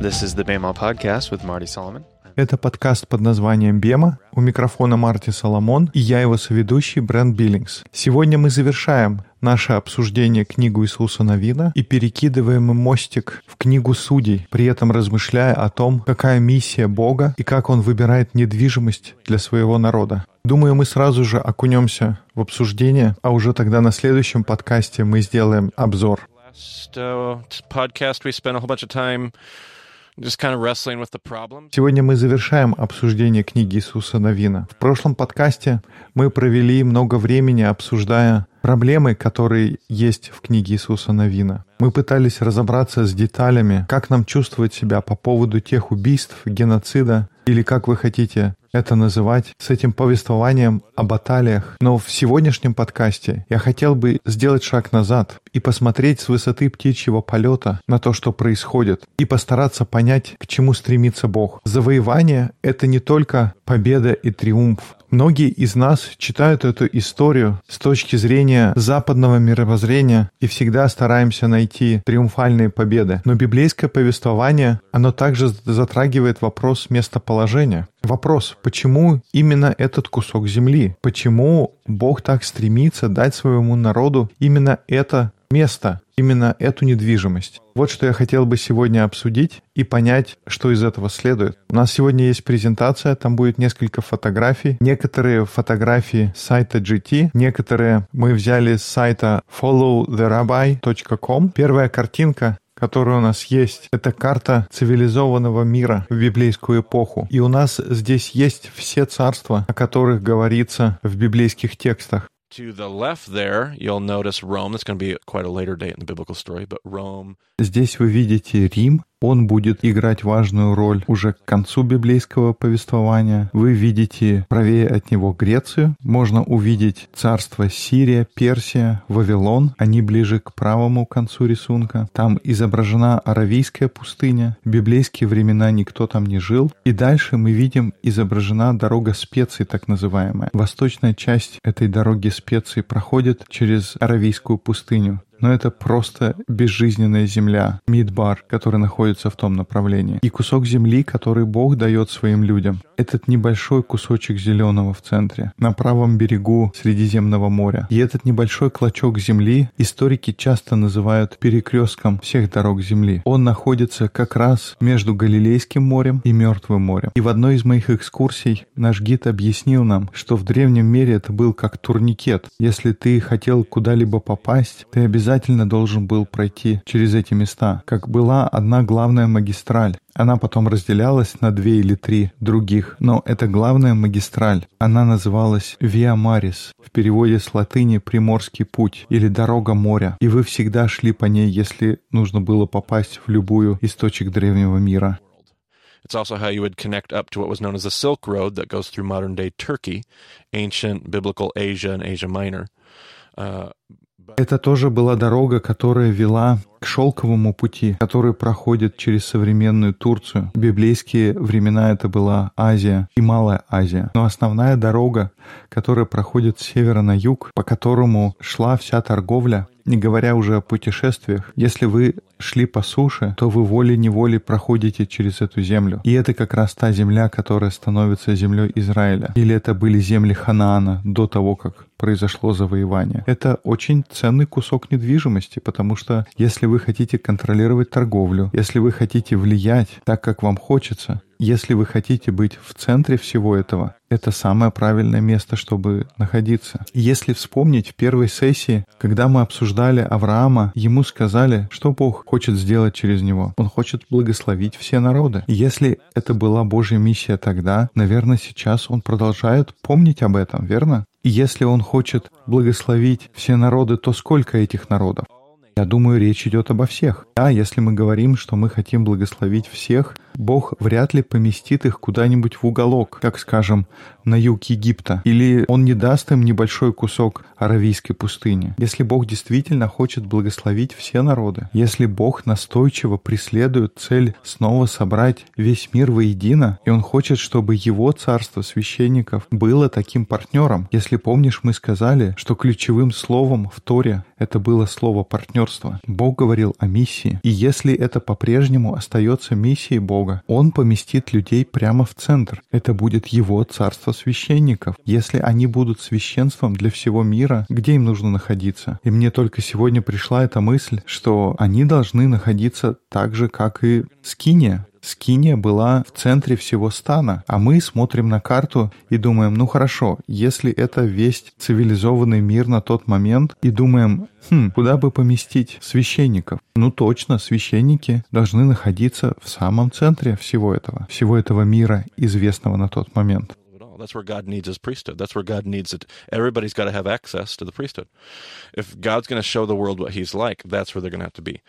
This is the BEMA podcast with Marty Solomon. Это подкаст под названием «Бема». У микрофона Марти Соломон и я его соведущий Брент Биллингс. Сегодня мы завершаем наше обсуждение книгу Иисуса Новина и перекидываем мостик в книгу Судей, при этом размышляя о том, какая миссия Бога и как Он выбирает недвижимость для своего народа. Думаю, мы сразу же окунемся в обсуждение, а уже тогда на следующем подкасте мы сделаем обзор. Last uh, podcast, we spent a whole bunch of time Сегодня мы завершаем обсуждение книги Иисуса Новина. В прошлом подкасте мы провели много времени, обсуждая проблемы, которые есть в книге Иисуса Новина. Мы пытались разобраться с деталями, как нам чувствовать себя по поводу тех убийств, геноцида, или как вы хотите это называть, с этим повествованием о баталиях. Но в сегодняшнем подкасте я хотел бы сделать шаг назад и посмотреть с высоты птичьего полета на то, что происходит, и постараться понять, к чему стремится Бог. Завоевание — это не только победа и триумф. Многие из нас читают эту историю с точки зрения западного мировоззрения и всегда стараемся найти триумфальные победы. Но библейское повествование, оно также затрагивает вопрос местоположения. Вопрос, почему именно этот кусок земли? Почему Бог так стремится дать своему народу именно это место, именно эту недвижимость. Вот что я хотел бы сегодня обсудить и понять, что из этого следует. У нас сегодня есть презентация, там будет несколько фотографий. Некоторые фотографии с сайта GT, некоторые мы взяли с сайта followtherabbi.com. Первая картинка которая у нас есть, это карта цивилизованного мира в библейскую эпоху. И у нас здесь есть все царства, о которых говорится в библейских текстах. To the left there, you'll notice Rome. That's going to be quite a later date in the biblical story, but Rome. Здесь вы видите Рим, он будет играть важную роль уже к концу библейского повествования. Вы видите правее от него Грецию. Можно увидеть царство Сирия, Персия, Вавилон. Они ближе к правому концу рисунка. Там изображена Аравийская пустыня. В библейские времена никто там не жил. И дальше мы видим изображена дорога специй, так называемая. Восточная часть этой дороги специй проходит через Аравийскую пустыню но это просто безжизненная земля, мидбар, который находится в том направлении, и кусок земли, который Бог дает своим людям. Этот небольшой кусочек зеленого в центре, на правом берегу Средиземного моря. И этот небольшой клочок земли историки часто называют перекрестком всех дорог земли. Он находится как раз между Галилейским морем и Мертвым морем. И в одной из моих экскурсий наш гид объяснил нам, что в древнем мире это был как турникет. Если ты хотел куда-либо попасть, ты обязательно обязательно должен был пройти через эти места, как была одна главная магистраль. Она потом разделялась на две или три других, но это главная магистраль. Она называлась Виа Марис, в переводе с латыни «Приморский путь» или «Дорога моря», и вы всегда шли по ней, если нужно было попасть в любую из точек древнего мира. It's also how you would connect up to what was known as the Silk Road that goes through modern day Turkey, ancient biblical Asia and Asia Minor. Uh, это тоже была дорога, которая вела к шелковому пути, который проходит через современную Турцию. В библейские времена это была Азия и Малая Азия. Но основная дорога, которая проходит с севера на юг, по которому шла вся торговля, не говоря уже о путешествиях, если вы шли по суше, то вы волей-неволей проходите через эту землю. И это как раз та земля, которая становится землей Израиля. Или это были земли Ханаана до того, как произошло завоевание. Это очень ценный кусок недвижимости, потому что если вы хотите контролировать торговлю, если вы хотите влиять так, как вам хочется, если вы хотите быть в центре всего этого, это самое правильное место, чтобы находиться. Если вспомнить в первой сессии, когда мы обсуждали Авраама, ему сказали, что Бог хочет сделать через него. Он хочет благословить все народы. если это была Божья миссия тогда, наверное, сейчас он продолжает помнить об этом, верно? Если он хочет благословить все народы, то сколько этих народов? Я думаю, речь идет обо всех. Да, если мы говорим, что мы хотим благословить всех, Бог вряд ли поместит их куда-нибудь в уголок, как, скажем, на юг Египта. Или Он не даст им небольшой кусок Аравийской пустыни. Если Бог действительно хочет благословить все народы, если Бог настойчиво преследует цель снова собрать весь мир воедино, и Он хочет, чтобы Его царство священников было таким партнером. Если помнишь, мы сказали, что ключевым словом в Торе это было слово партнерства. Бог говорил о миссии. И если это по-прежнему остается миссией Бога, Он поместит людей прямо в центр. Это будет Его царство священников. Если они будут священством для всего мира, где им нужно находиться? И мне только сегодня пришла эта мысль, что они должны находиться так же, как и Скиния. Скиния была в центре всего стана, а мы смотрим на карту и думаем, ну хорошо, если это весь цивилизованный мир на тот момент, и думаем, хм, куда бы поместить священников? Ну точно, священники должны находиться в самом центре всего этого, всего этого мира, известного на тот момент. That's where God needs his priesthood. That's where God needs it. Everybody's got to have access to the priesthood. If God's going to show the world what he's like, that's where they're going to have to be.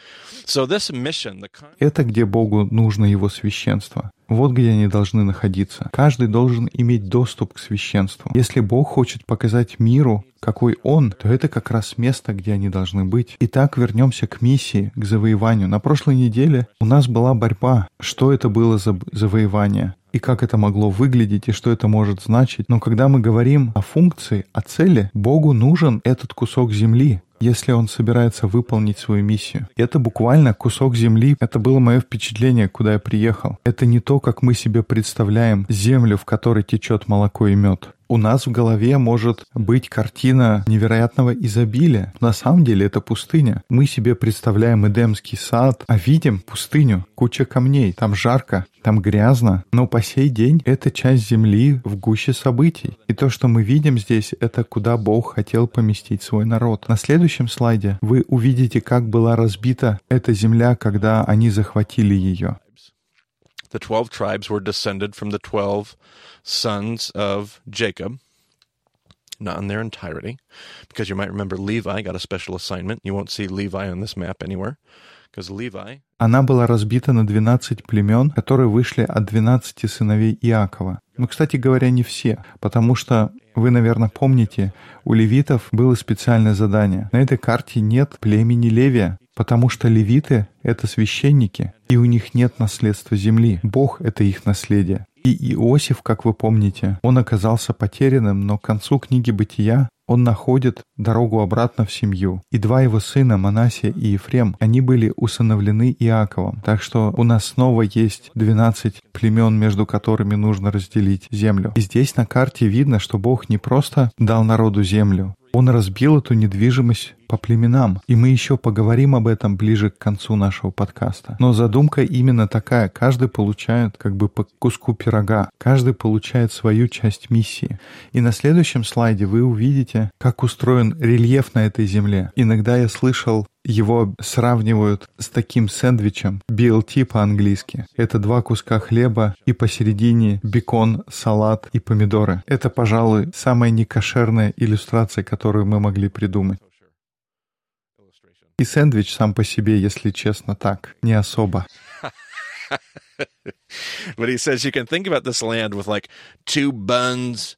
So this mission, the Это где Богу нужно его священство. Вот где они должны находиться. Каждый должен иметь доступ к священству. Если Бог хочет показать миру, какой Он, то это как раз место, где они должны быть. Итак, вернемся к миссии, к завоеванию. На прошлой неделе у нас была борьба. Что это было за завоевание? И как это могло выглядеть и что это может значить. Но когда мы говорим о функции, о цели, Богу нужен этот кусок земли, если он собирается выполнить свою миссию. Это буквально кусок земли. Это было мое впечатление, куда я приехал. Это не то, как мы себе представляем землю, в которой течет молоко и мед у нас в голове может быть картина невероятного изобилия. На самом деле это пустыня. Мы себе представляем Эдемский сад, а видим пустыню, куча камней, там жарко, там грязно, но по сей день это часть земли в гуще событий. И то, что мы видим здесь, это куда Бог хотел поместить свой народ. На следующем слайде вы увидите, как была разбита эта земля, когда они захватили ее. The 12 tribes were descended from the 12 sons of Jacob, not in their entirety, because you might remember Levi got a special assignment. You won't see Levi on this map anywhere. Она была разбита на 12 племен, которые вышли от 12 сыновей Иакова. Ну, кстати говоря, не все, потому что вы, наверное, помните, у левитов было специальное задание. На этой карте нет племени Левия, потому что левиты — это священники, и у них нет наследства земли. Бог — это их наследие. И Иосиф, как вы помните, он оказался потерянным, но к концу книги «Бытия» он находит дорогу обратно в семью. И два его сына, Манасия и Ефрем, они были усыновлены Иаковом. Так что у нас снова есть 12 племен, между которыми нужно разделить землю. И здесь на карте видно, что Бог не просто дал народу землю, он разбил эту недвижимость по племенам, и мы еще поговорим об этом ближе к концу нашего подкаста. Но задумка именно такая. Каждый получает как бы по куску пирога. Каждый получает свою часть миссии. И на следующем слайде вы увидите, как устроен рельеф на этой земле. Иногда я слышал его сравнивают с таким сэндвичем BLT по-английски. Это два куска хлеба и посередине бекон, салат и помидоры. Это, пожалуй, самая некошерная иллюстрация, которую мы могли придумать. И сэндвич сам по себе, если честно, так, не особо. But he says you can think about this land with like two buns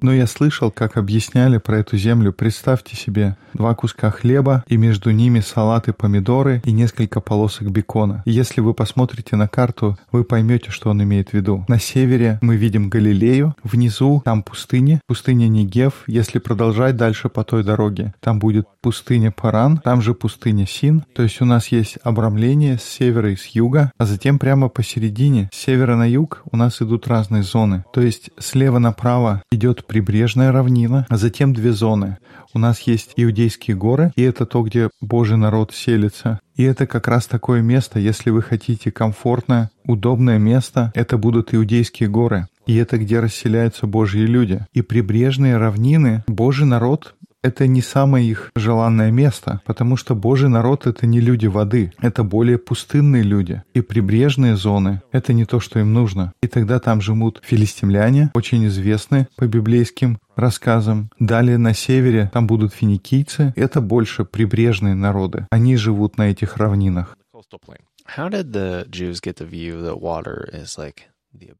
но я слышал, как объясняли про эту землю. Представьте себе два куска хлеба, и между ними салат и помидоры, и несколько полосок бекона. И если вы посмотрите на карту, вы поймете, что он имеет в виду. На севере мы видим Галилею, внизу там пустыня, пустыня Негев. Если продолжать дальше по той дороге, там будет пустыня Паран, там же пустыня Син. То есть у нас есть обрамление с севера и с юга, а затем прямо посередине, с севера на юг, у нас идут разные зоны. То есть слева направо идет прибрежная равнина, а затем две зоны. У нас есть Иудейские горы, и это то, где Божий народ селится. И это как раз такое место, если вы хотите комфортное, удобное место, это будут Иудейские горы. И это где расселяются Божьи люди. И прибрежные равнины Божий народ это не самое их желанное место, потому что Божий народ — это не люди воды, это более пустынные люди. И прибрежные зоны — это не то, что им нужно. И тогда там живут филистимляне, очень известны по библейским рассказам. Далее на севере там будут финикийцы. Это больше прибрежные народы. Они живут на этих равнинах.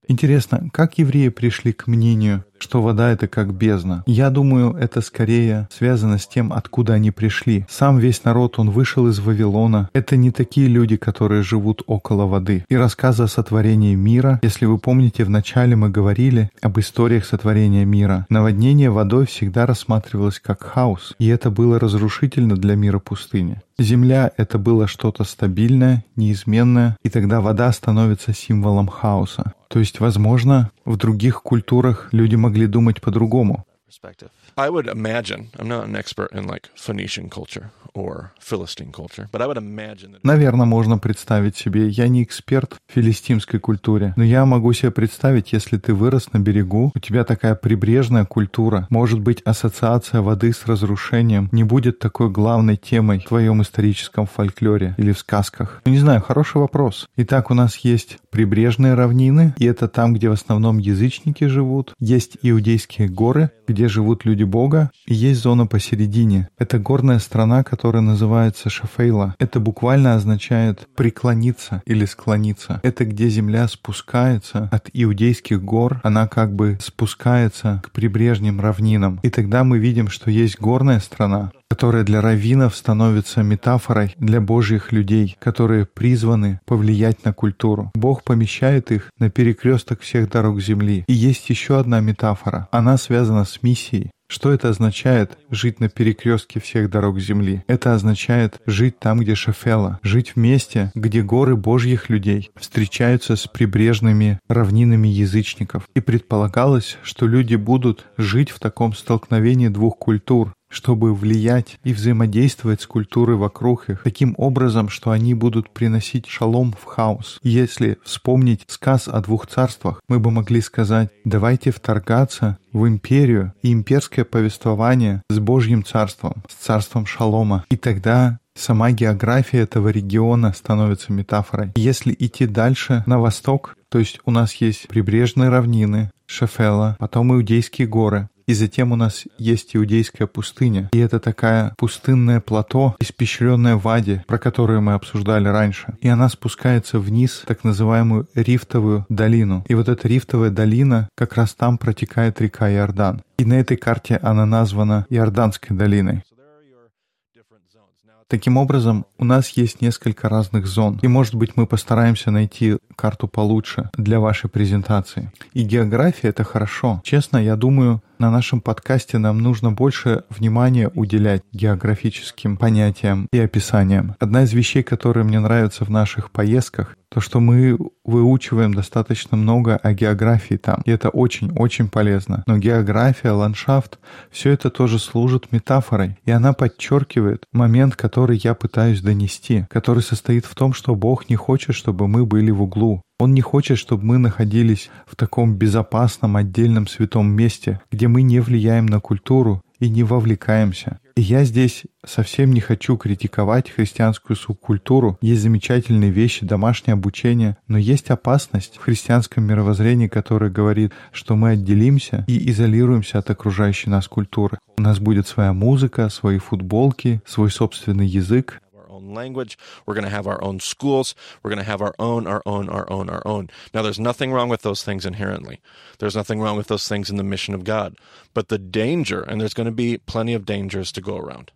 Интересно, как евреи пришли к мнению, что вода — это как бездна. Я думаю, это скорее связано с тем, откуда они пришли. Сам весь народ, он вышел из Вавилона. Это не такие люди, которые живут около воды. И рассказы о сотворении мира, если вы помните, вначале мы говорили об историях сотворения мира. Наводнение водой всегда рассматривалось как хаос, и это было разрушительно для мира пустыни. Земля — это было что-то стабильное, неизменное, и тогда вода становится символом хаоса. То есть, возможно, в других культурах люди могли думать по-другому. I would imagine, I'm not an expert in like Phoenician culture or Philistine culture, but I would imagine that... Наверное, можно представить себе, я не эксперт в филистимской культуре, но я могу себе представить, если ты вырос на берегу, у тебя такая прибрежная культура, может быть, ассоциация воды с разрушением не будет такой главной темой в твоем историческом фольклоре или в сказках. Ну, не знаю, хороший вопрос. Итак, у нас есть прибрежные равнины, и это там, где в основном язычники живут. Есть иудейские горы, где живут люди Бога, и есть зона посередине. Это горная страна, которая называется Шафейла. Это буквально означает преклониться или склониться. Это где земля спускается от иудейских гор, она как бы спускается к прибрежным равнинам. И тогда мы видим, что есть горная страна, которая для раввинов становится метафорой для божьих людей, которые призваны повлиять на культуру. Бог помещает их на перекресток всех дорог земли. И есть еще одна метафора. Она связана с миссией. Что это означает жить на перекрестке всех дорог земли? Это означает жить там, где Шафела, жить в месте, где горы божьих людей встречаются с прибрежными равнинами язычников. И предполагалось, что люди будут жить в таком столкновении двух культур, чтобы влиять и взаимодействовать с культурой вокруг их таким образом, что они будут приносить шалом в хаос. Если вспомнить сказ о двух царствах, мы бы могли сказать, давайте вторгаться в империю и имперское повествование с Божьим царством, с царством шалома. И тогда сама география этого региона становится метафорой. Если идти дальше на восток, то есть у нас есть прибрежные равнины, Шефела, потом Иудейские горы, и затем у нас есть иудейская пустыня. И это такая пустынное плато, испещренное ваде, про которое мы обсуждали раньше. И она спускается вниз, так называемую рифтовую долину. И вот эта рифтовая долина, как раз там протекает река Иордан. И на этой карте она названа Иорданской долиной. Таким образом, у нас есть несколько разных зон, и, может быть, мы постараемся найти карту получше для вашей презентации. И география — это хорошо. Честно, я думаю, на нашем подкасте нам нужно больше внимания уделять географическим понятиям и описаниям. Одна из вещей, которые мне нравятся в наших поездках, то, что мы выучиваем достаточно много о географии там. И это очень-очень полезно. Но география, ландшафт, все это тоже служит метафорой. И она подчеркивает момент, который я пытаюсь донести, который состоит в том, что Бог не хочет, чтобы мы были в углу. Он не хочет, чтобы мы находились в таком безопасном отдельном святом месте, где мы не влияем на культуру и не вовлекаемся. Я здесь совсем не хочу критиковать христианскую субкультуру. Есть замечательные вещи, домашнее обучение, но есть опасность в христианском мировоззрении, которое говорит, что мы отделимся и изолируемся от окружающей нас культуры. У нас будет своя музыка, свои футболки, свой собственный язык, language. We're going to have our own schools. We're going to have our own, our own, our own, our own. Now, there's nothing wrong with those things inherently. There's nothing wrong with those things in the mission of God. But the danger, and there's going to be plenty of dangers to go around.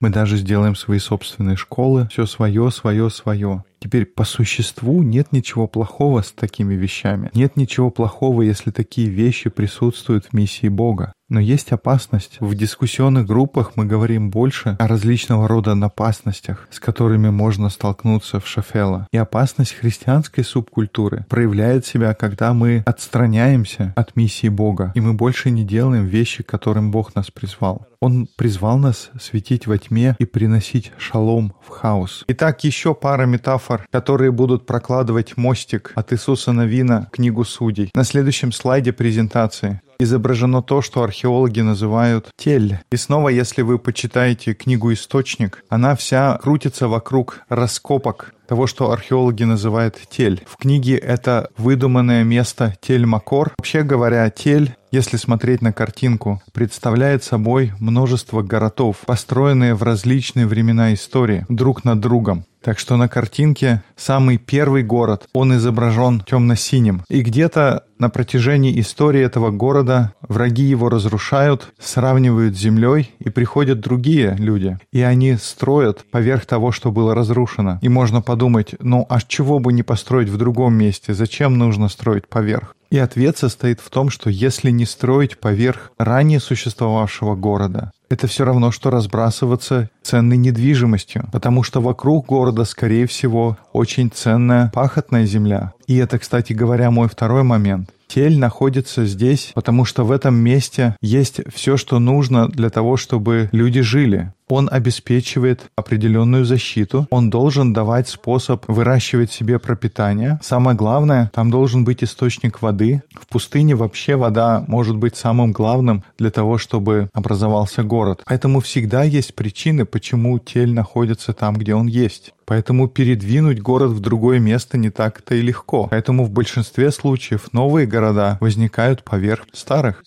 Мы даже сделаем свои собственные школы, все свое, свое, свое. Теперь по существу нет ничего плохого с такими вещами. Нет ничего плохого, если такие вещи присутствуют в миссии Бога. Но есть опасность. В дискуссионных группах мы говорим больше о различного рода напастностях, с которыми можно столкнуться в Шафела. И опасность христианской субкультуры проявляет себя, когда мы отстраняемся от миссии Бога, и мы больше не делаем вещи, которым Бог нас призвал. Он призвал нас светить во тьме и приносить шалом в хаос. Итак, еще пара метафор, которые будут прокладывать мостик от Иисуса Навина в книгу Судей. На следующем слайде презентации изображено то, что археологи называют тель. И снова, если вы почитаете книгу «Источник», она вся крутится вокруг раскопок того, что археологи называют тель. В книге это выдуманное место Тель-Макор. Вообще говоря, тель если смотреть на картинку, представляет собой множество городов, построенные в различные времена истории, друг над другом. Так что на картинке самый первый город, он изображен темно-синим. И где-то на протяжении истории этого города враги его разрушают, сравнивают с землей, и приходят другие люди, и они строят поверх того, что было разрушено. И можно подумать, ну а чего бы не построить в другом месте? Зачем нужно строить поверх? И ответ состоит в том, что если не строить поверх ранее существовавшего города, это все равно, что разбрасываться ценной недвижимостью, потому что вокруг города, скорее всего, очень ценная пахотная земля. И это, кстати говоря, мой второй момент. Тель находится здесь, потому что в этом месте есть все, что нужно для того, чтобы люди жили. Он обеспечивает определенную защиту, он должен давать способ выращивать себе пропитание. Самое главное, там должен быть источник воды. В пустыне вообще вода может быть самым главным для того, чтобы образовался город. Поэтому всегда есть причины, почему тель находится там, где он есть. Поэтому передвинуть город в другое место не так-то и легко. Поэтому в большинстве случаев новые города возникают поверх старых.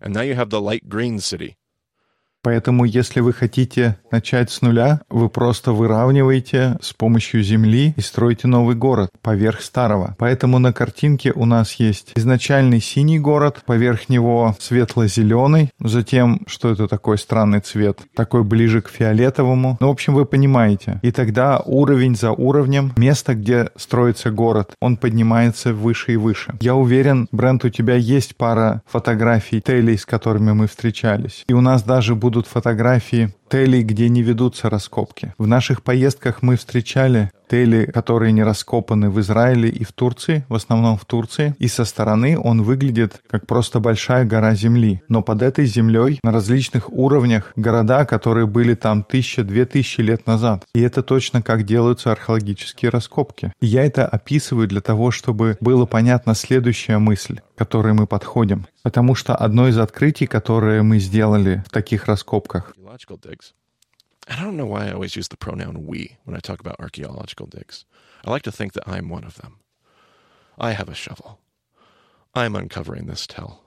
and now you have the light green city. Поэтому, если вы хотите начать с нуля, вы просто выравниваете с помощью земли и строите новый город поверх старого. Поэтому на картинке у нас есть изначальный синий город, поверх него светло-зеленый, затем, что это такой странный цвет, такой ближе к фиолетовому. Ну, в общем, вы понимаете. И тогда уровень за уровнем, место, где строится город, он поднимается выше и выше. Я уверен, Брент, у тебя есть пара фотографий Телей, с которыми мы встречались. И у нас даже будут будут фотографии телей, где не ведутся раскопки. В наших поездках мы встречали тели, которые не раскопаны в Израиле и в Турции, в основном в Турции, и со стороны он выглядит как просто большая гора земли. Но под этой землей на различных уровнях города, которые были там тысяча-две тысячи лет назад. И это точно как делаются археологические раскопки. И я это описываю для того, чтобы было понятна следующая мысль, к которой мы подходим. Потому что одно из открытий, которое мы сделали в таких раскопках, And I don't know why I always use the pronoun we when I talk about archaeological digs. I like to think that I'm one of them. I have a shovel. I'm uncovering this tell.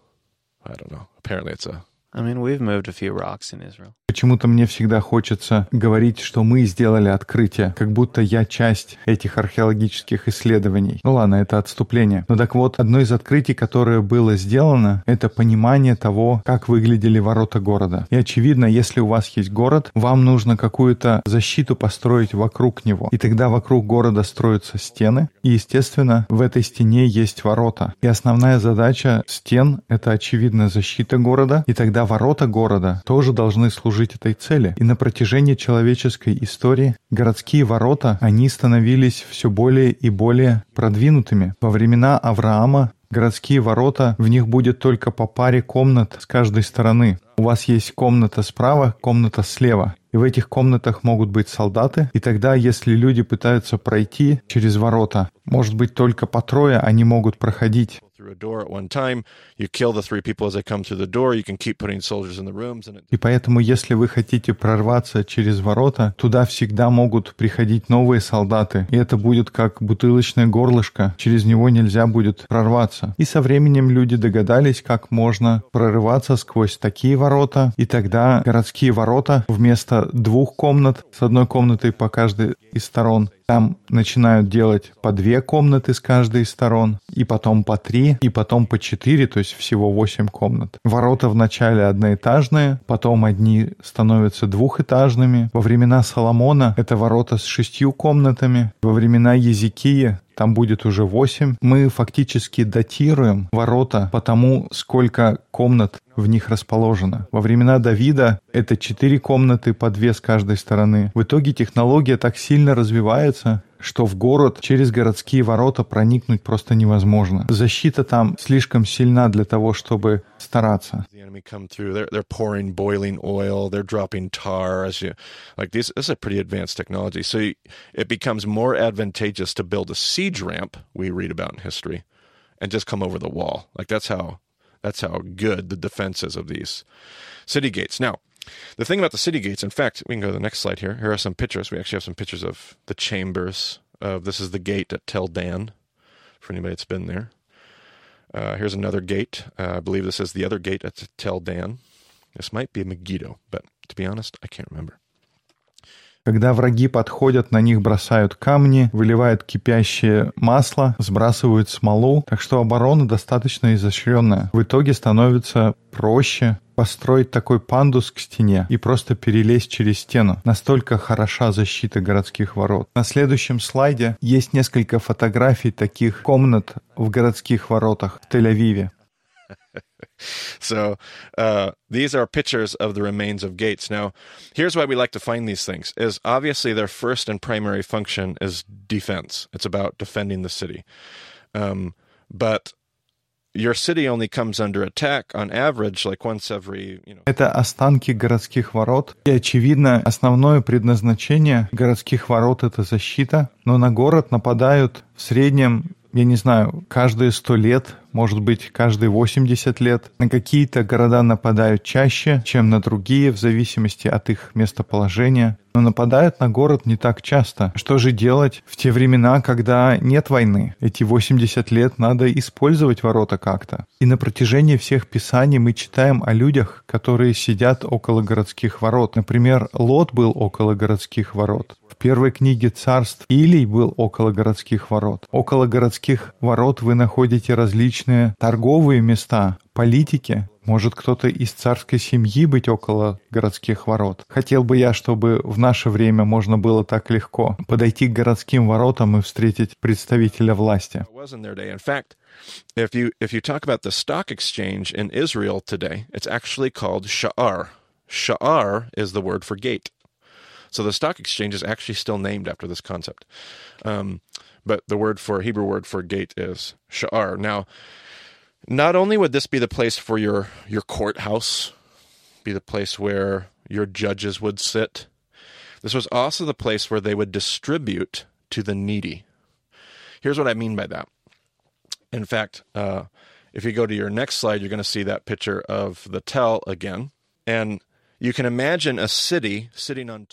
I don't know. Apparently it's a I mean, we've moved a few rocks in Israel. Почему-то мне всегда хочется говорить, что мы сделали открытие, как будто я часть этих археологических исследований. Ну ладно, это отступление. Но так вот, одно из открытий, которое было сделано, это понимание того, как выглядели ворота города. И очевидно, если у вас есть город, вам нужно какую-то защиту построить вокруг него. И тогда вокруг города строятся стены. И, естественно, в этой стене есть ворота. И основная задача стен — это, очевидно, защита города. И тогда ворота города тоже должны служить служить этой цели. И на протяжении человеческой истории городские ворота, они становились все более и более продвинутыми. Во времена Авраама городские ворота, в них будет только по паре комнат с каждой стороны. У вас есть комната справа, комната слева. И в этих комнатах могут быть солдаты. И тогда, если люди пытаются пройти через ворота, может быть, только по трое они могут проходить. И поэтому, если вы хотите прорваться через ворота, туда всегда могут приходить новые солдаты. И это будет как бутылочное горлышко. Через него нельзя будет прорваться. И со временем люди догадались, как можно прорываться сквозь такие ворота. И тогда городские ворота вместо двух комнат с одной комнатой по каждой из сторон там начинают делать по две комнаты с каждой из сторон, и потом по три, и потом по четыре, то есть всего восемь комнат. Ворота вначале одноэтажные, потом одни становятся двухэтажными. Во времена Соломона это ворота с шестью комнатами. Во времена Езекии там будет уже 8. Мы фактически датируем ворота по тому, сколько комнат в них расположено. Во времена Давида это 4 комнаты по 2 с каждой стороны. В итоге технология так сильно развивается, что в город через городские ворота проникнуть просто невозможно. Защита там слишком сильна для того, чтобы стараться. That's how good the defense is of these city gates. Now, the thing about the city gates, in fact, we can go to the next slide here. Here are some pictures. We actually have some pictures of the chambers. Of this is the gate at Tel Dan, for anybody that's been there. Uh, here's another gate. Uh, I believe this is the other gate at Tel Dan. This might be Megiddo, but to be honest, I can't remember. Когда враги подходят, на них бросают камни, выливают кипящее масло, сбрасывают смолу. Так что оборона достаточно изощренная. В итоге становится проще построить такой пандус к стене и просто перелезть через стену. Настолько хороша защита городских ворот. На следующем слайде есть несколько фотографий таких комнат в городских воротах в Тель-Авиве. so uh, these are pictures of the remains of gates. Now, here's why we like to find these things: is obviously their first and primary function is defense. It's about defending the city. Um, but your city only comes under attack on average like once every, you know. Это останки городских ворот. И, очевидно, основное предназначение городских ворот — это защита. Но на город нападают в среднем я не знаю, каждые сто лет, может быть, каждые 80 лет. На какие-то города нападают чаще, чем на другие, в зависимости от их местоположения. Но нападают на город не так часто. Что же делать в те времена, когда нет войны? Эти 80 лет надо использовать ворота как-то. И на протяжении всех писаний мы читаем о людях, которые сидят около городских ворот. Например, Лот был около городских ворот первой книге царств Илий был около городских ворот. Около городских ворот вы находите различные торговые места, политики. Может кто-то из царской семьи быть около городских ворот. Хотел бы я, чтобы в наше время можно было так легко подойти к городским воротам и встретить представителя власти. Sha'ar is the word for gate. So the stock exchange is actually still named after this concept. Um, but the word for Hebrew word for gate is sha'ar. Now, not only would this be the place for your your courthouse, be the place where your judges would sit, this was also the place where they would distribute to the needy. Here's what I mean by that. In fact, uh, if you go to your next slide, you're going to see that picture of the tell again. And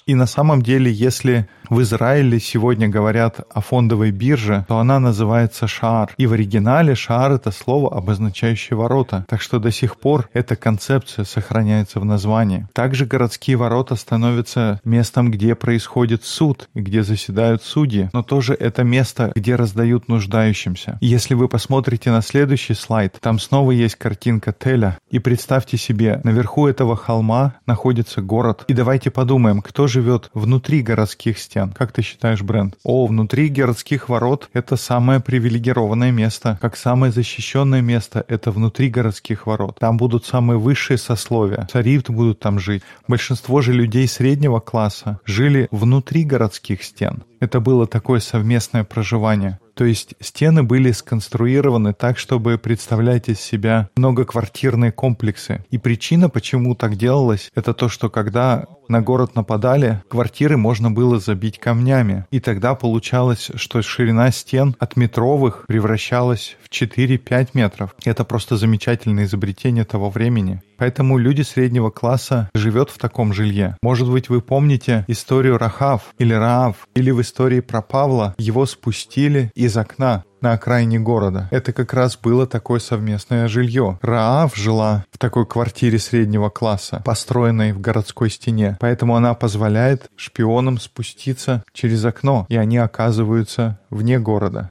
И на самом деле, если в Израиле сегодня говорят о фондовой бирже, то она называется шар. И в оригинале шар — это слово, обозначающее ворота. Так что до сих пор эта концепция сохраняется в названии. Также городские ворота становятся местом, где происходит суд, где заседают судьи. Но тоже это место, где раздают нуждающимся. Если вы посмотрите на следующий слайд, там снова есть картинка Теля. И представьте себе, наверху этого холма находится город. И давайте подумаем, кто живет внутри городских стен. Как ты считаешь, Бренд? О, внутри городских ворот это самое привилегированное место. Как самое защищенное место это внутри городских ворот. Там будут самые высшие сословия. Цари будут там жить. Большинство же людей среднего класса жили внутри городских стен. Это было такое совместное проживание. То есть стены были сконструированы так, чтобы представлять из себя многоквартирные комплексы. И причина, почему так делалось, это то, что когда на город нападали, квартиры можно было забить камнями. И тогда получалось, что ширина стен от метровых превращалась в 4-5 метров. Это просто замечательное изобретение того времени. Поэтому люди среднего класса живет в таком жилье. Может быть, вы помните историю Рахав или Раав, или в истории про Павла его спустили из окна на окраине города. Это как раз было такое совместное жилье. Раав жила в такой квартире среднего класса, построенной в городской стене. Поэтому она позволяет шпионам спуститься через окно, и они оказываются вне города.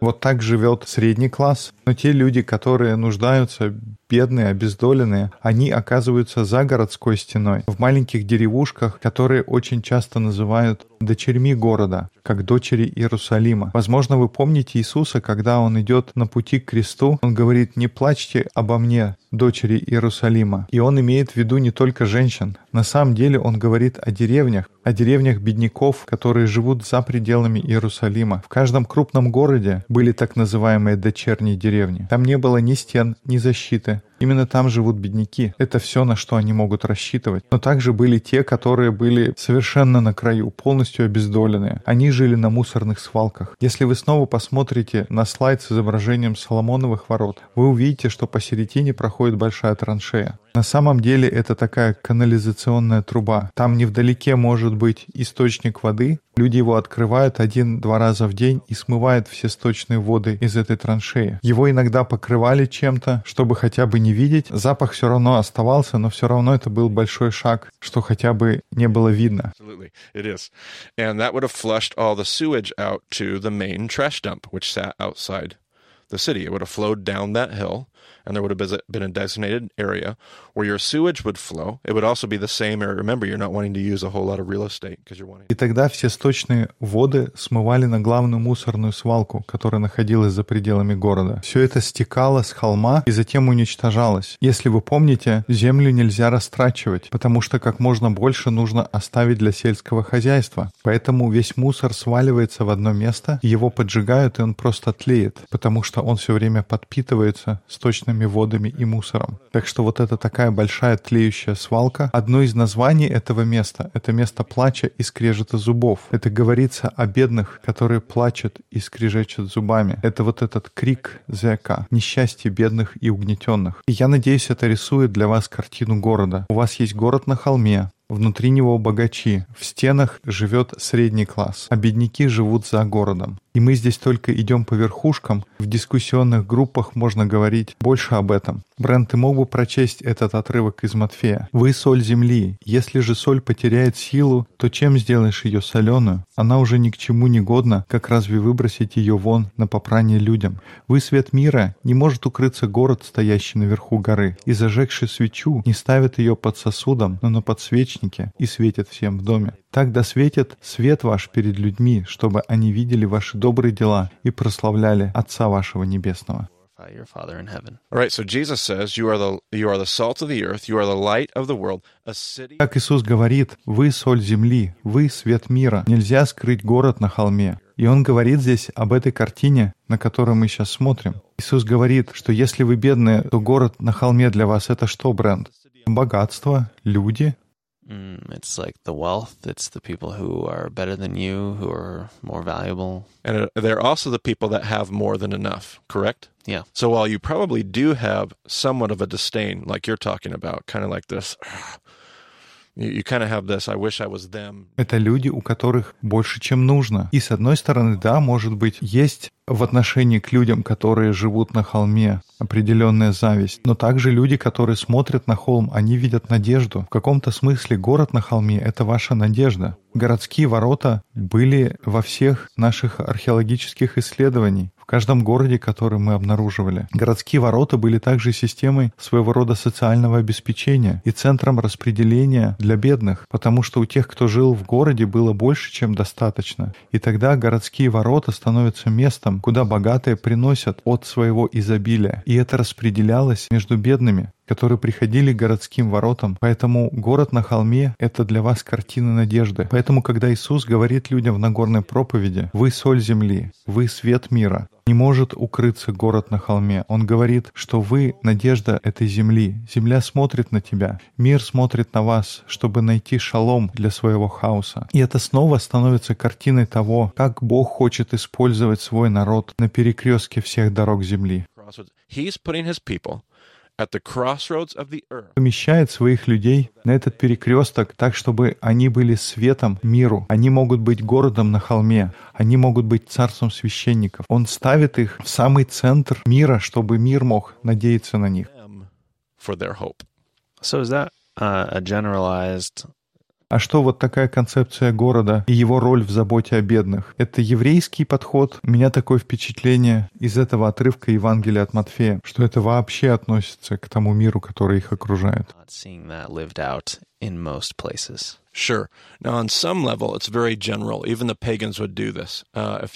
Вот так живет средний класс. Но те люди, которые нуждаются, бедные, обездоленные, они оказываются за городской стеной, в маленьких деревушках, которые очень часто называют дочерьми города, как дочери Иерусалима. Возможно, вы помните Иисуса, когда он идет на пути к кресту, он говорит, не плачьте обо мне, дочери Иерусалима. И он имеет в виду не только женщин. На самом деле он говорит о деревнях, о деревнях бедняков, которые живут за пределами Иерусалима. В каждом крупном городе были так называемые дочерние деревни. Там не было ни стен, ни защиты. Именно там живут бедняки. Это все, на что они могут рассчитывать. Но также были те, которые были совершенно на краю, полностью обездоленные. Они жили на мусорных свалках. Если вы снова посмотрите на слайд с изображением Соломоновых ворот, вы увидите, что посередине проходит большая траншея. На самом деле это такая канализационная труба. Там невдалеке может быть источник воды. Люди его открывают один-два раза в день и смывают все сточные воды из этой траншеи. Его иногда покрывали чем-то, чтобы хотя бы не видеть. Запах все равно оставался, но все равно это был большой шаг, что хотя бы не было видно. The city. It would have flowed down that hill, and there would have been a designated area where your sewage would flow. It would also be the same area. Remember, you're not wanting to use a whole lot of real estate because you're wanting. И тогда все сточные воды смывали на главную мусорную свалку, которая находилась за пределами города. Все это стекало с холма и затем уничтожалось. Если вы помните, землю нельзя растрачивать, потому что как можно больше нужно оставить для сельского хозяйства. Поэтому весь мусор сваливается в одно место, его поджигают, и он просто тлеет, потому что он все время подпитывается сточными водами и мусором. Так что вот это такая большая тлеющая свалка. Одно из названий этого места — это место плача и скрежета зубов. Это говорится о бедных, которые плачут и скрежечут зубами. Это вот этот крик зека, несчастье бедных и угнетенных. И я надеюсь, это рисует для вас картину города. У вас есть город на холме, Внутри него богачи, в стенах живет средний класс, а бедняки живут за городом. И мы здесь только идем по верхушкам. В дискуссионных группах можно говорить больше об этом. Брент, ты мог бы прочесть этот отрывок из Матфея? «Вы соль земли. Если же соль потеряет силу, то чем сделаешь ее соленую? Она уже ни к чему не годна, как разве выбросить ее вон на попрание людям? Вы свет мира. Не может укрыться город, стоящий наверху горы. И зажегший свечу не ставит ее под сосудом, но на подсвечнике и светит всем в доме. Так да светит свет ваш перед людьми, чтобы они видели ваши добрые дела и прославляли Отца вашего Небесного. Glorify your Father in heaven. All right, so Jesus says, "You are the you are the salt of the earth. You are the light of the world. A city." Как Иисус говорит, «Вы соль земли, вы свет мира. Нельзя скрыть город на холме». И Он говорит здесь об этой картине, на которую мы сейчас смотрим. Иисус говорит, что если вы бедные, то город на холме для вас — это что, бренд? Богатство, люди, Mm, it's like the wealth. It's the people who are better than you, who are more valuable. And uh, they're also the people that have more than enough, correct? Yeah. So while you probably do have somewhat of a disdain, like you're talking about, kind of like this, you, you kind of have this, I wish I was them. Это люди, у которых больше, чем нужно. И с одной стороны, да, может быть, есть в отношении к людям, которые живут на холме, определенная зависть. Но также люди, которые смотрят на холм, они видят надежду. В каком-то смысле город на холме — это ваша надежда. Городские ворота были во всех наших археологических исследованиях в каждом городе, который мы обнаруживали. Городские ворота были также системой своего рода социального обеспечения и центром распределения для бедных, потому что у тех, кто жил в городе, было больше, чем достаточно. И тогда городские ворота становятся местом, куда богатые приносят от своего изобилия. И это распределялось между бедными которые приходили к городским воротам. Поэтому город на холме — это для вас картина надежды. Поэтому, когда Иисус говорит людям в Нагорной проповеди «Вы соль земли, вы свет мира», не может укрыться город на холме. Он говорит, что вы — надежда этой земли. Земля смотрит на тебя. Мир смотрит на вас, чтобы найти шалом для своего хаоса. И это снова становится картиной того, как Бог хочет использовать свой народ на перекрестке всех дорог земли. Crossroads. He's putting his people at the crossroads of the earth. помещает своих людей на этот перекресток так, чтобы они были светом миру. Они могут быть городом на холме. Они могут быть царством священников. Он ставит их в самый центр мира, чтобы мир мог надеяться на них. Them for their hope. So is that uh, a generalized? А что вот такая концепция города и его роль в заботе о бедных? Это еврейский подход. У меня такое впечатление из этого отрывка Евангелия от Матфея, что это вообще относится к тому миру, который их окружает. Uh,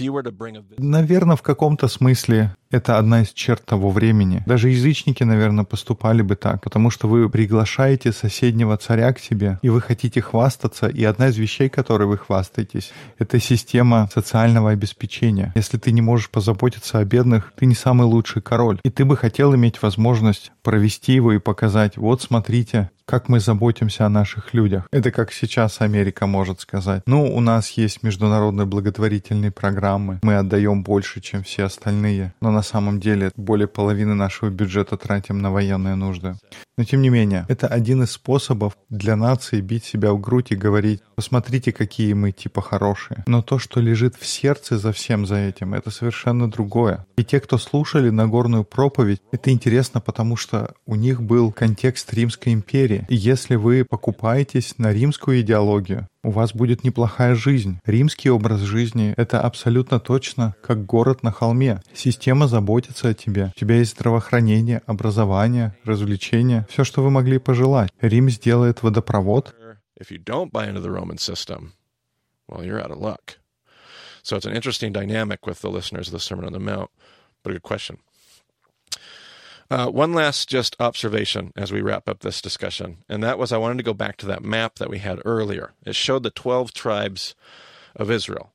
Наверное, в каком-то смысле это одна из черт того времени. Даже язычники, наверное, поступали бы так, потому что вы приглашаете соседнего царя к себе, и вы хотите хвастаться, и одна из вещей, которой вы хвастаетесь, это система социального обеспечения. Если ты не можешь позаботиться о бедных, ты не самый лучший король. И ты бы хотел иметь возможность провести его и показать, вот смотрите, как мы заботимся о наших людях. Это как сейчас Америка может сказать. Ну, у нас есть международные благотворительные программы, мы отдаем больше, чем все остальные, но на самом деле более половины нашего бюджета тратим на военные нужды. Но тем не менее, это один из способов для нации бить себя в грудь и говорить, посмотрите, какие мы типа хорошие. Но то, что лежит в сердце за всем за этим, это совершенно другое. И те, кто слушали Нагорную проповедь, это интересно, потому что у них был контекст Римской империи. Если вы покупаетесь на римскую идеологию, у вас будет неплохая жизнь. Римский образ жизни — это абсолютно точно как город на холме. Система заботится о тебе. У тебя есть здравоохранение, образование, развлечения, все, что вы могли пожелать. Рим сделает водопровод. So it's an interesting dynamic with the listeners of the Sermon on the Mount, but a good question. Uh, one last just observation as we wrap up this discussion, and that was I wanted to go back to that map that we had earlier. It showed the 12 tribes of Israel.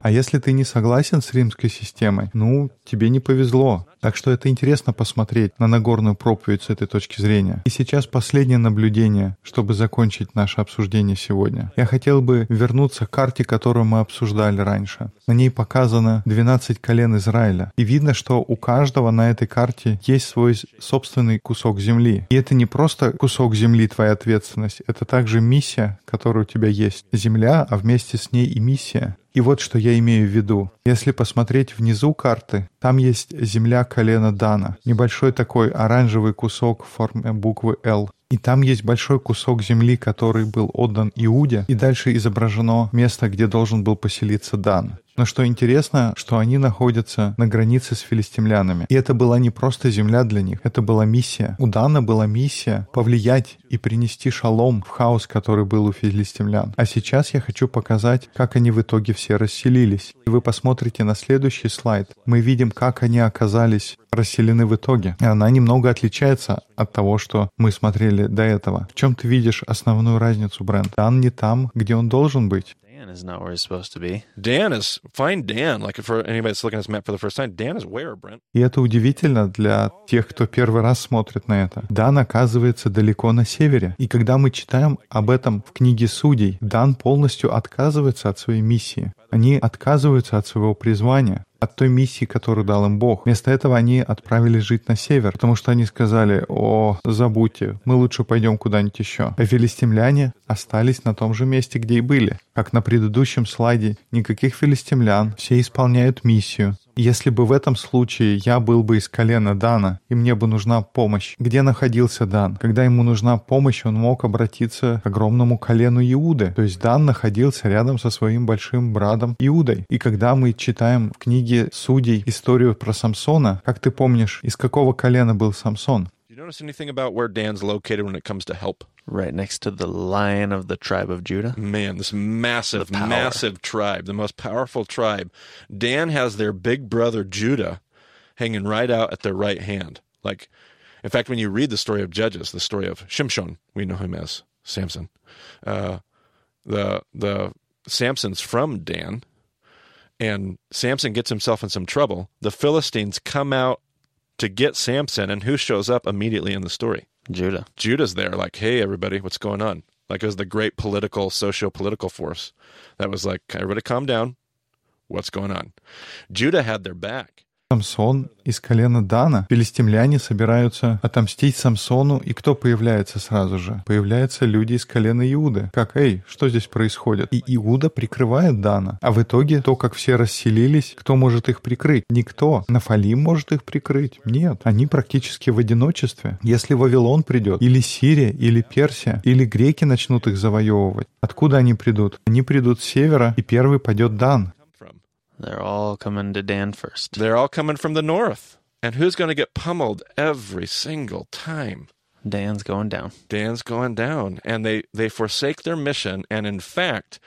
А если ты не согласен с римской системой, ну, тебе не повезло. Так что это интересно посмотреть на Нагорную проповедь с этой точки зрения. И сейчас последнее наблюдение, чтобы закончить наше обсуждение сегодня. Я хотел бы вернуться к карте, которую мы обсуждали раньше. На ней показано 12 колен Израиля. И видно, что у каждого на этой карте есть свой собственный кусок земли. И это не просто кусок земли твоя ответственность, это также миссия, которая у тебя есть. Земля, а вместе с ней и миссия. И вот что я имею в виду. Если посмотреть внизу карты, там есть земля колена Дана, небольшой такой оранжевый кусок в форме буквы «Л». И там есть большой кусок земли, который был отдан Иуде, и дальше изображено место, где должен был поселиться Дан. Но что интересно, что они находятся на границе с филистимлянами. И это была не просто земля для них, это была миссия. У Дана была миссия повлиять и принести шалом в хаос, который был у филистимлян. А сейчас я хочу показать, как они в итоге все расселились. И вы посмотрите на следующий слайд. Мы видим, как они оказались расселены в итоге. И она немного отличается от того, что мы смотрели до этого. В чем ты видишь основную разницу, Брент? Дан не там, где он должен быть. Dan is not where he's supposed to be. Dan is, find Dan. Like for anybody that's looking at this map for the first time, Dan is where, Brent? И это удивительно для тех, кто первый раз смотрит на это. Дан оказывается далеко на севере. И когда мы читаем об этом в книге Судей, Дан полностью отказывается от своей миссии. Они отказываются от своего призвания от той миссии, которую дал им Бог. Вместо этого они отправились жить на север, потому что они сказали, о, забудьте, мы лучше пойдем куда-нибудь еще. А филистимляне остались на том же месте, где и были. Как на предыдущем слайде, никаких филистимлян, все исполняют миссию. Если бы в этом случае я был бы из колена Дана, и мне бы нужна помощь, где находился Дан? Когда ему нужна помощь, он мог обратиться к огромному колену Иуды. То есть Дан находился рядом со своим большим братом Иудой. И когда мы читаем в книге Судей историю про Самсона, как ты помнишь, из какого колена был Самсон? Notice anything about where Dan's located when it comes to help? Right next to the lion of the tribe of Judah. Man, this massive, massive tribe, the most powerful tribe. Dan has their big brother Judah hanging right out at their right hand. Like, in fact, when you read the story of Judges, the story of Shimshon, we know him as Samson. Uh, the the Samson's from Dan, and Samson gets himself in some trouble. The Philistines come out to get Samson, and who shows up immediately in the story? Judah. Judah's there, like, hey, everybody, what's going on? Like, it was the great political, socio political force that was like, everybody calm down. What's going on? Judah had their back. Самсон из колена Дана. Филистимляне собираются отомстить Самсону, и кто появляется сразу же? Появляются люди из колена Иуды. Как, эй, что здесь происходит? И Иуда прикрывает Дана. А в итоге то, как все расселились, кто может их прикрыть? Никто. Нафалим может их прикрыть? Нет. Они практически в одиночестве. Если Вавилон придет, или Сирия, или Персия, или греки начнут их завоевывать, откуда они придут? Они придут с севера, и первый пойдет Дан. They're all coming to Dan first. they're all coming from the north, and who's going to get pummeled every single time? Dan's going down. Dan's going down, and they they forsake their mission, and in fact,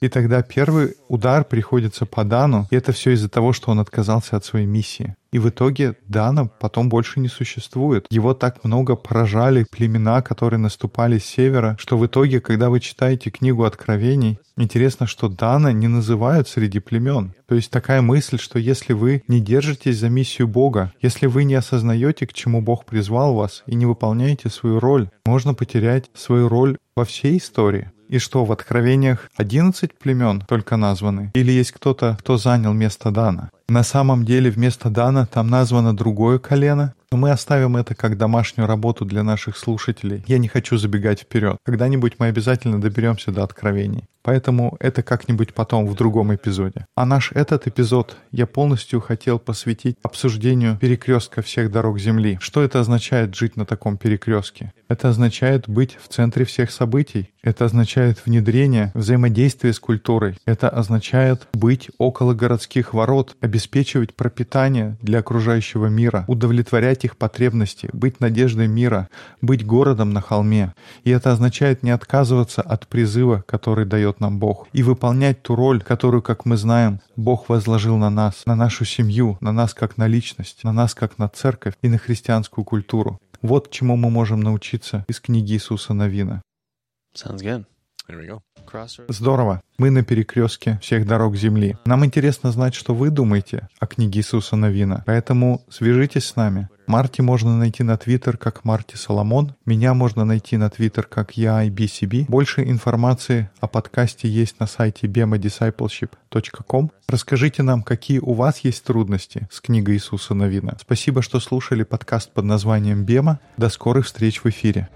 И тогда первый удар приходится по Дану, и это все из-за того, что он отказался от своей миссии. И в итоге Дана потом больше не существует. Его так много поражали племена, которые наступали с севера, что в итоге, когда вы читаете книгу Откровений, интересно, что Дана не называют среди племен. То есть такая мысль, что если вы не держитесь за миссию Бога, если вы не осознаете, к чему Бог призвал вас, и не выполняете свою роль, можно потерять свою роль во всей истории. И что, в Откровениях 11 племен только названы? Или есть кто-то, кто занял место Дана? На самом деле вместо Дана там названо другое колено, но мы оставим это как домашнюю работу для наших слушателей. Я не хочу забегать вперед. Когда-нибудь мы обязательно доберемся до откровений. Поэтому это как-нибудь потом в другом эпизоде. А наш этот эпизод я полностью хотел посвятить обсуждению перекрестка всех дорог Земли. Что это означает жить на таком перекрестке? Это означает быть в центре всех событий. Это означает внедрение, взаимодействие с культурой. Это означает быть около городских ворот, обеспечивать пропитание для окружающего мира, удовлетворять их потребности, быть надеждой мира, быть городом на холме. И это означает не отказываться от призыва, который дает нам Бог, и выполнять ту роль, которую, как мы знаем, Бог возложил на нас, на нашу семью, на нас как на личность, на нас как на церковь и на христианскую культуру. Вот чему мы можем научиться из книги Иисуса Новина. Sounds good. There we go. Здорово. Мы на перекрестке всех дорог Земли. Нам интересно знать, что вы думаете о книге Иисуса Новина. Поэтому свяжитесь с нами. Марти можно найти на Твиттер как Марти Соломон. Меня можно найти на Твиттер как я IBCB. Больше информации о подкасте есть на сайте bemadiscipleship.com. Расскажите нам, какие у вас есть трудности с книгой Иисуса Новина. Спасибо, что слушали подкаст под названием «Бема». До скорых встреч в эфире.